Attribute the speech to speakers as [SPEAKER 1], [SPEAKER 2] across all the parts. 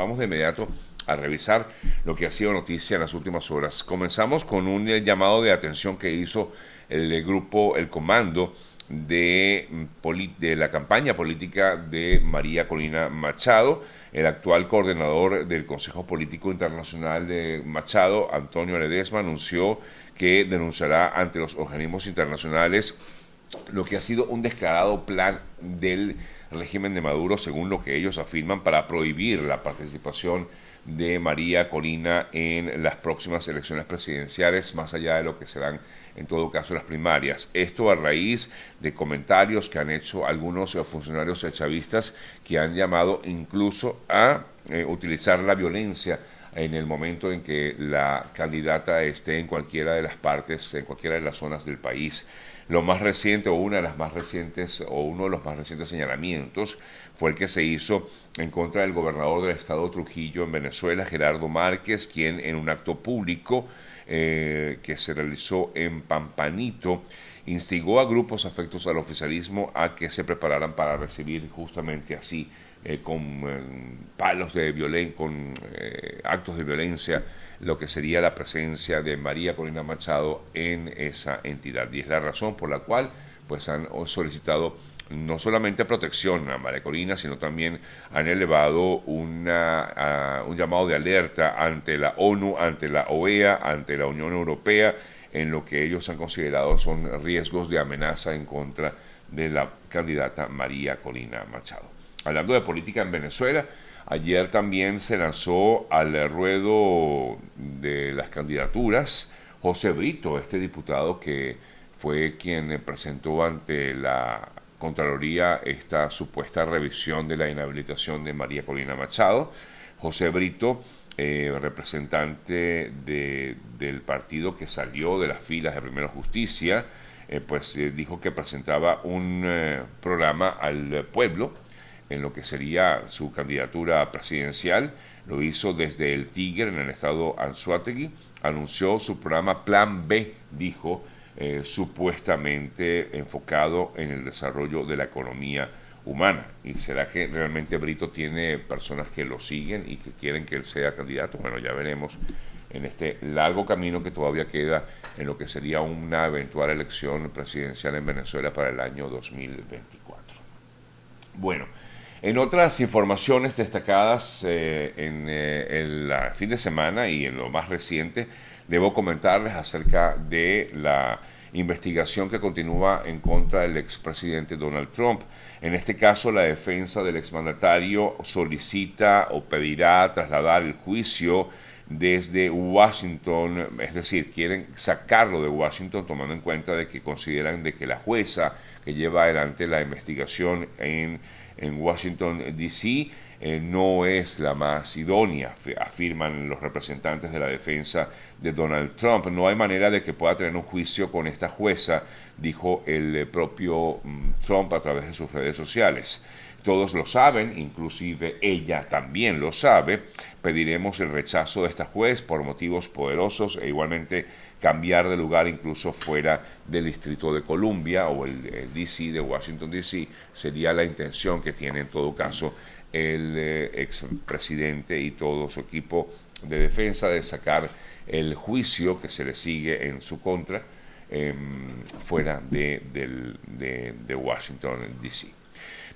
[SPEAKER 1] Vamos de inmediato a revisar lo que ha sido noticia en las últimas horas. Comenzamos con un eh, llamado de atención que hizo el eh, grupo, el comando de, mm, de la campaña política de María Colina Machado, el actual coordinador del Consejo Político Internacional de Machado, Antonio Ledesma, anunció que denunciará ante los organismos internacionales lo que ha sido un descarado plan del régimen de Maduro, según lo que ellos afirman, para prohibir la participación de María Corina en las próximas elecciones presidenciales, más allá de lo que serán en todo caso las primarias. Esto a raíz de comentarios que han hecho algunos funcionarios chavistas que han llamado incluso a eh, utilizar la violencia en el momento en que la candidata esté en cualquiera de las partes, en cualquiera de las zonas del país. Lo más reciente o una de las más recientes o uno de los más recientes señalamientos fue el que se hizo en contra del gobernador del estado Trujillo en Venezuela, Gerardo Márquez, quien en un acto público eh, que se realizó en Pampanito instigó a grupos afectos al oficialismo a que se prepararan para recibir justamente así eh, con eh, palos de violencia, con actos de violencia lo que sería la presencia de María Corina Machado en esa entidad. Y es la razón por la cual pues han solicitado no solamente protección a María Corina, sino también han elevado una, un llamado de alerta ante la ONU, ante la OEA, ante la Unión Europea, en lo que ellos han considerado son riesgos de amenaza en contra de la candidata María Corina Machado. Hablando de política en Venezuela, Ayer también se lanzó al ruedo de las candidaturas José Brito, este diputado que fue quien presentó ante la Contraloría esta supuesta revisión de la inhabilitación de María Colina Machado. José Brito, eh, representante del partido que salió de las filas de Primera Justicia, eh, pues eh, dijo que presentaba un programa al pueblo en lo que sería su candidatura presidencial. Lo hizo desde el Tigre en el estado Anzuategui. Anunció su programa Plan B, dijo, eh, supuestamente enfocado en el desarrollo de la economía humana. ¿Y será que realmente Brito tiene personas que lo siguen y que quieren que él sea candidato? Bueno, ya veremos en este largo camino que todavía queda en lo que sería una eventual elección presidencial en Venezuela para el año 2024. Bueno, en otras informaciones destacadas eh, en eh, el fin de semana y en lo más reciente, debo comentarles acerca de la investigación que continúa en contra del expresidente Donald Trump. En este caso, la defensa del exmandatario solicita o pedirá trasladar el juicio desde Washington, es decir, quieren sacarlo de Washington tomando en cuenta de que consideran de que la jueza que lleva adelante la investigación en en Washington, D.C. Eh, no es la más idónea, afirman los representantes de la defensa de Donald Trump. No hay manera de que pueda tener un juicio con esta jueza, dijo el eh, propio mm, Trump a través de sus redes sociales. Todos lo saben, inclusive ella también lo sabe. Pediremos el rechazo de esta juez por motivos poderosos e igualmente cambiar de lugar incluso fuera del Distrito de Columbia o el, DC de Washington DC, sería la intención que tiene en todo caso el eh, expresidente y todo su equipo de defensa de sacar el juicio que se le sigue en su contra em, fuera de, de Washington DC.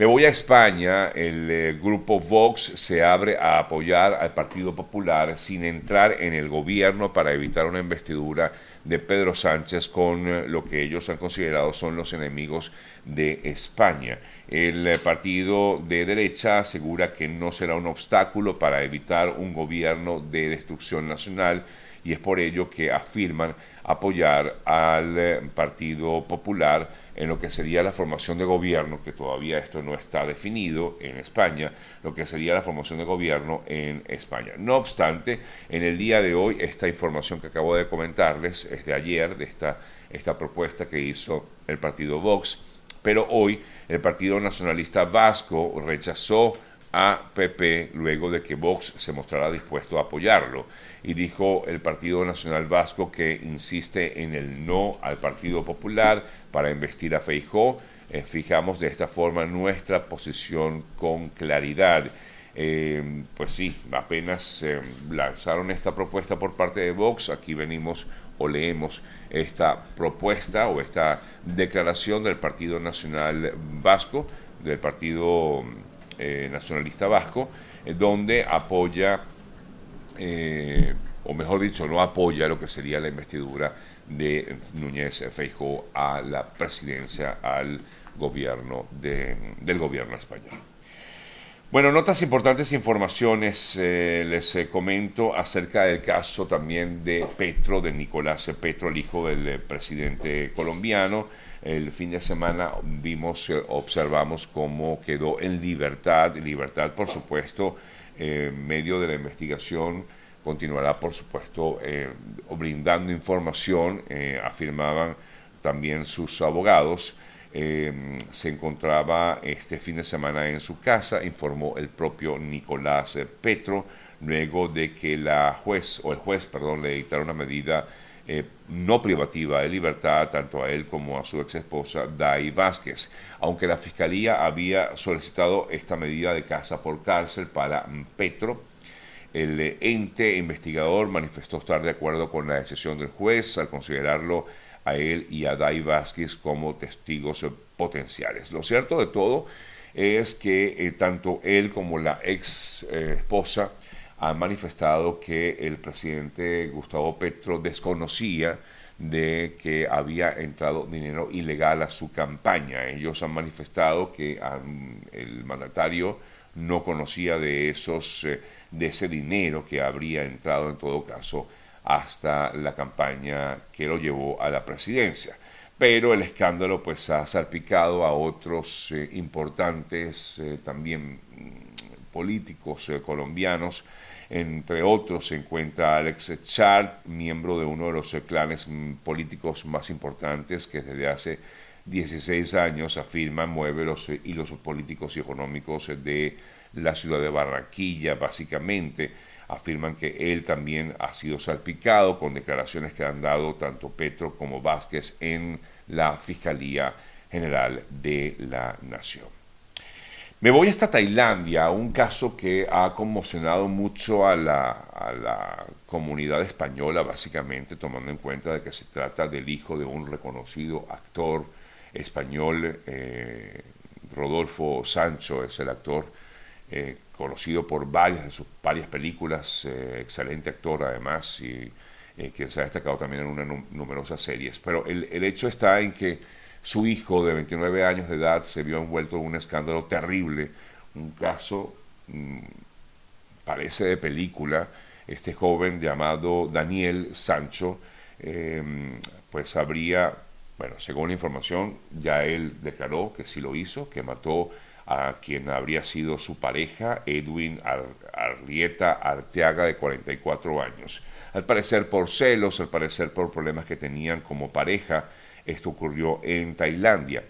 [SPEAKER 1] Me voy a España, el eh, grupo Vox se abre a apoyar al Partido Popular sin entrar en el gobierno para evitar una investidura de Pedro Sánchez con eh, lo que ellos han considerado son los enemigos de España. El eh, partido de derecha asegura que no será un obstáculo para evitar un gobierno de destrucción nacional y es por ello que afirman apoyar al Partido Popular en lo que sería la formación de gobierno, que todavía esto no está definido en España, lo que sería la formación de gobierno en España. No obstante, en el día de hoy, esta información que acabo de comentarles es de ayer, de esta, esta propuesta que hizo el partido Vox, pero hoy el Partido Nacionalista Vasco rechazó a PP luego de que Vox se mostrara dispuesto a apoyarlo. Y dijo el Partido Nacional Vasco que insiste en el no al Partido Popular para investir a Feijó. Eh, fijamos de esta forma nuestra posición con claridad. Eh, pues sí, apenas eh, lanzaron esta propuesta por parte de Vox, aquí venimos o leemos esta propuesta o esta declaración del Partido Nacional Vasco, del Partido eh, Nacionalista Vasco, donde apoya, o mejor dicho, no apoya lo que sería la investidura de Núñez Feijóo a la presidencia, al gobierno del gobierno español. Bueno, notas importantes informaciones. Eh, les eh, comento acerca del caso también de Petro, de Nicolás Petro, el hijo del eh, presidente colombiano. El fin de semana vimos, observamos cómo quedó en libertad. Libertad, por supuesto, en medio de la investigación continuará, por supuesto, brindando información, afirmaban también sus abogados. Se encontraba este fin de semana en su casa, informó el propio Nicolás Petro, luego de que la juez, o el juez, perdón, le dictara una medida eh, no privativa de libertad tanto a él como a su ex esposa Dai Vázquez, aunque la fiscalía había solicitado esta medida de casa por cárcel para Petro. El ente investigador manifestó estar de acuerdo con la decisión del juez al considerarlo a él y a Dai Vázquez como testigos potenciales. Lo cierto de todo es que eh, tanto él como la ex esposa han manifestado que el presidente Gustavo Petro desconocía de que había entrado dinero ilegal a su campaña. Ellos han manifestado que el mandatario no conocía de esos eh, de ese dinero que habría entrado en todo caso hasta la campaña que lo llevó a la presidencia. Pero el escándalo pues ha salpicado a otros eh, importantes eh, también mm, políticos colombianos. Entre otros se encuentra Alex Char, miembro de uno de los clanes políticos más importantes que desde hace 16 años afirma mueve los hilos políticos y económicos de la ciudad de Barranquilla, básicamente afirman que él también ha sido salpicado con declaraciones que han dado tanto Petro como Vázquez en la Fiscalía General de la Nación. Me voy hasta Tailandia, un caso que ha conmocionado mucho a la, comunidad española, básicamente tomando en cuenta de que se trata del hijo de un reconocido actor español, eh, Rodolfo Sancho es el actor, eh, conocido por varias de sus varias películas, eh, excelente actor además, y que se ha destacado también en una numerosas series. Pero el, hecho está en que su hijo de 29 años de edad se vio envuelto en un escándalo terrible, un caso, mm, parece de película, este joven llamado Daniel Sancho, em, pues habría, bueno, según la información, ya él declaró que sí lo hizo, que mató a quien habría sido su pareja, Edwin Arrieta Arteaga, de 44 años. Al parecer por celos, al parecer por problemas que tenían como pareja, esto ocurrió en Tailandia.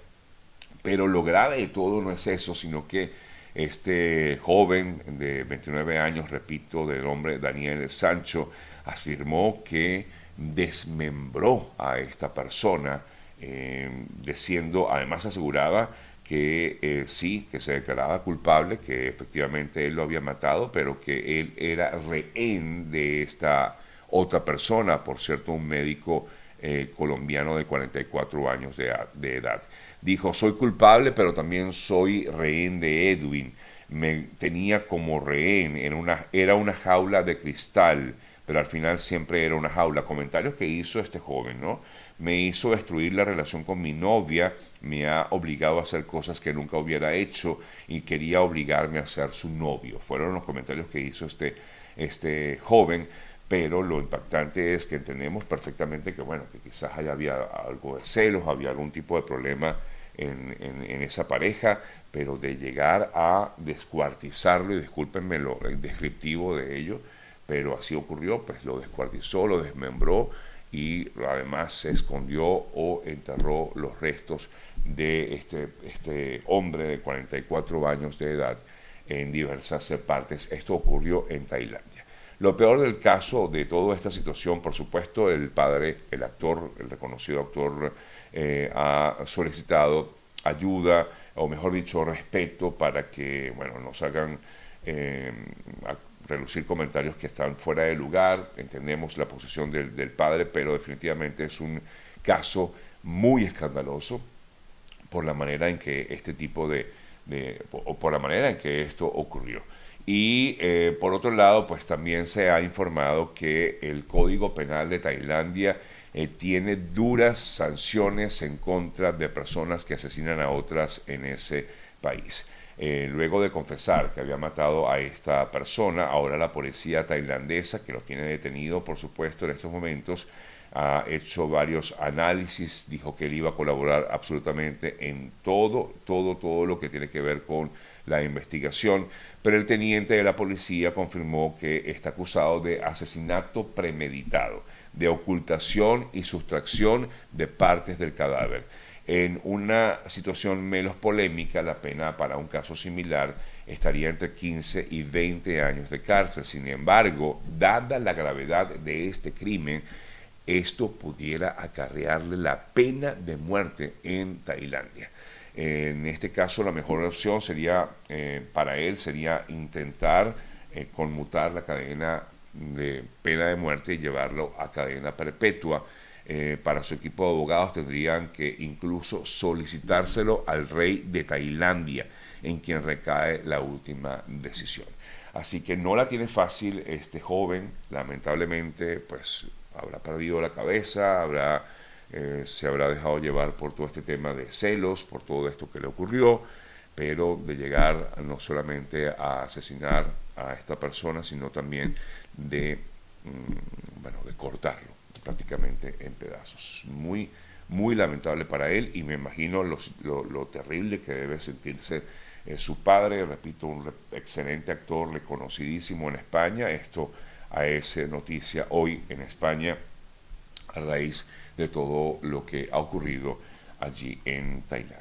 [SPEAKER 1] Pero lo grave de todo no es eso, sino que este joven de 29 años, repito, del nombre Daniel Sancho, afirmó que desmembró a esta persona, eh, diciendo, además aseguraba que eh, sí, que se declaraba culpable, que efectivamente él lo había matado, pero que él era rehén de esta otra persona, por cierto, un médico eh, colombiano de 44 años de, edad. Dijo, soy culpable, pero también soy rehén de Edwin. Me tenía como rehén, en una, era una jaula de cristal, pero al final siempre era una jaula. Comentarios que hizo este joven, ¿no? me hizo destruir la relación con mi novia, me ha obligado a hacer cosas que nunca hubiera hecho y quería obligarme a ser su novio. Fueron los comentarios que hizo este, este joven, pero lo impactante es que entendemos perfectamente que, bueno, que quizás haya había algo de celos, había algún tipo de problema en, en, esa pareja, pero de llegar a descuartizarlo, y discúlpenme lo descriptivo de ello, pero así ocurrió, pues lo descuartizó, lo desmembró, y además se escondió o enterró los restos de este, este hombre de 44 años de edad en diversas partes. Esto ocurrió en Tailandia. Lo peor del caso de toda esta situación, por supuesto, el padre, el actor, el reconocido actor, eh, ha solicitado ayuda, o mejor dicho, respeto para que, bueno, no hagan eh, relucir comentarios que están fuera de lugar, entendemos la posición del, padre, pero definitivamente es un caso muy escandaloso por la manera en que este tipo de, o por la manera en que esto ocurrió. Y eh, por otro lado, pues también se ha informado que el Código Penal de Tailandia eh, tiene duras sanciones en contra de personas que asesinan a otras en ese país. Eh, luego de confesar que había matado a esta persona, ahora la policía tailandesa, que lo tiene detenido, por supuesto, en estos momentos, ha hecho varios análisis, dijo que él iba a colaborar absolutamente en todo, todo, todo lo que tiene que ver con la investigación, pero el teniente de la policía confirmó que está acusado de asesinato premeditado, de ocultación y sustracción de partes del cadáver. En una situación menos polémica, la pena para un caso similar estaría entre 15 y 20 años de cárcel. Sin embargo, dada la gravedad de este crimen, esto pudiera acarrearle la pena de muerte en Tailandia. En este caso, la mejor opción sería, eh, para él, sería intentar eh, conmutar la cadena de pena de muerte y llevarlo a cadena perpetua. Eh, para su equipo de abogados tendrían que incluso solicitárselo al rey de Tailandia, en quien recae la última decisión. Así que no la tiene fácil este joven, lamentablemente, pues habrá perdido la cabeza, habrá, eh, se habrá dejado llevar por todo este tema de celos, por todo esto que le ocurrió, pero de llegar no solamente a asesinar a esta persona, sino también de, mm, bueno, de cortarlo prácticamente en pedazos. Muy, muy lamentable para él y me imagino lo, lo, terrible que debe sentirse eh, su padre, repito, un excelente actor, reconocidísimo en España. Esto a esa noticia hoy en España a raíz de todo lo que ha ocurrido allí en Tailandia.